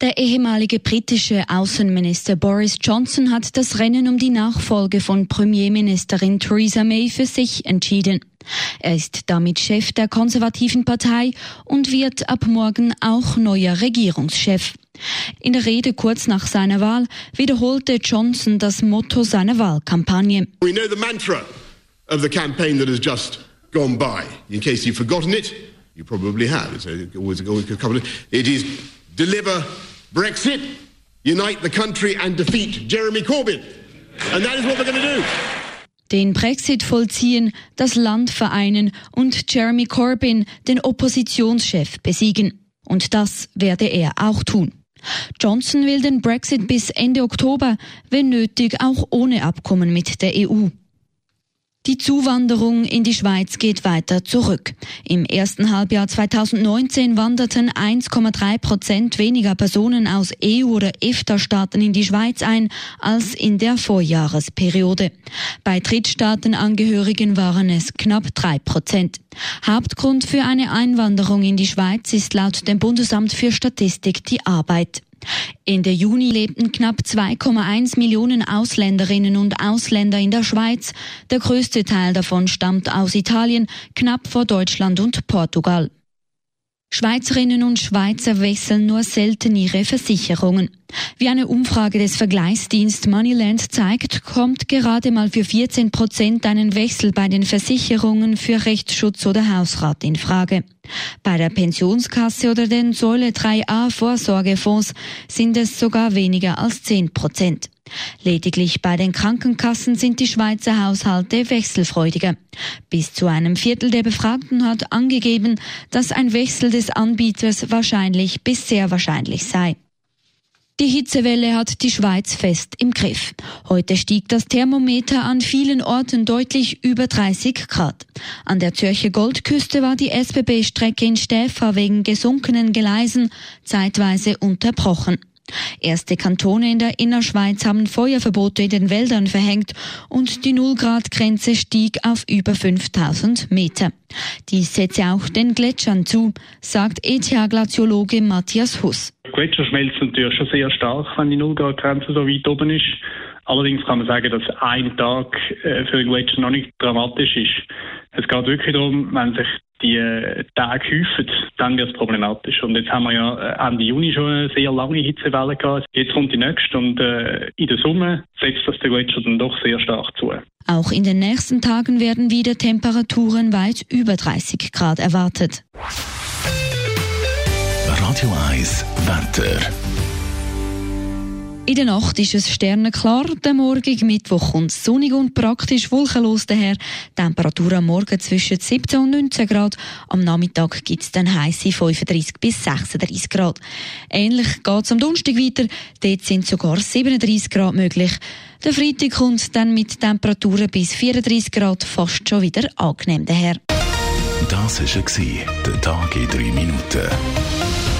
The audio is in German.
Der ehemalige britische Außenminister Boris Johnson hat das Rennen um die Nachfolge von Premierministerin Theresa May für sich entschieden. Er ist damit Chef der konservativen Partei und wird ab morgen auch neuer Regierungschef. In der Rede kurz nach seiner Wahl wiederholte Johnson das Motto seiner Wahlkampagne. We know the mantra of the campaign that has just gone by. In case you've forgotten it, you probably have. It's always, a couple of, it is deliver Brexit, unite the country and defeat Jeremy Corbyn. And that is what we're going to do. Den Brexit vollziehen, das Land vereinen und Jeremy Corbyn, den Oppositionschef, besiegen. Und das werde er auch tun. Johnson will den Brexit bis Ende Oktober, wenn nötig auch ohne Abkommen mit der EU. Die Zuwanderung in die Schweiz geht weiter zurück. Im ersten Halbjahr 2019 wanderten 1,3 Prozent weniger Personen aus EU- oder EFTA-Staaten in die Schweiz ein als in der Vorjahresperiode. Bei Drittstaatenangehörigen waren es knapp drei Prozent. Hauptgrund für eine Einwanderung in die Schweiz ist laut dem Bundesamt für Statistik die Arbeit. Ende Juni lebten knapp 2,1 Millionen Ausländerinnen und Ausländer in der Schweiz. Der größte Teil davon stammt aus Italien, knapp vor Deutschland und Portugal. Schweizerinnen und Schweizer wechseln nur selten ihre Versicherungen. Wie eine Umfrage des Vergleichsdienst Moneyland zeigt, kommt gerade mal für 14 Prozent einen Wechsel bei den Versicherungen für Rechtsschutz oder Hausrat in Frage. Bei der Pensionskasse oder den Säule 3a Vorsorgefonds sind es sogar weniger als 10 Prozent. Lediglich bei den Krankenkassen sind die Schweizer Haushalte wechselfreudiger. Bis zu einem Viertel der Befragten hat angegeben, dass ein Wechsel des Anbieters wahrscheinlich bis sehr wahrscheinlich sei. Die Hitzewelle hat die Schweiz fest im Griff. Heute stieg das Thermometer an vielen Orten deutlich über 30 Grad. An der Zürcher Goldküste war die SBB-Strecke in Stäfa wegen gesunkenen Gleisen zeitweise unterbrochen. Erste Kantone in der Innerschweiz haben Feuerverbote in den Wäldern verhängt und die Nullgrad-Grenze stieg auf über 5000 Meter. Dies setze auch den Gletschern zu, sagt ETH-Glaziologe Matthias Huss. Gletscher schmelzen natürlich schon sehr stark, wenn die Nullgrad-Grenze so weit oben ist. Allerdings kann man sagen, dass ein Tag äh, für den Gletscher noch nicht dramatisch ist. Es geht wirklich darum, wenn sich die äh, Tage häufen, dann wird es problematisch. Und jetzt haben wir ja äh, Ende Juni schon eine sehr lange Hitzewelle gehabt. Jetzt kommt die nächste und äh, in der Summe setzt das der Gletscher dann doch sehr stark zu. Auch in den nächsten Tagen werden wieder Temperaturen weit über 30 Grad erwartet. Radio 1, Wetter. In der Nacht ist es sternenklar, der Morgen Mittwoch kommt sonnig und praktisch wolkenlos daher. Temperatur am Morgen zwischen 17 und 19 Grad. Am Nachmittag gibt es dann heiße 35 bis 36 Grad. Ähnlich geht es am Donnerstag weiter. Dort sind sogar 37 Grad möglich. Der Freitag kommt dann mit Temperaturen bis 34 Grad fast schon wieder angenehm daher. Das war der Tag in 3 Minuten.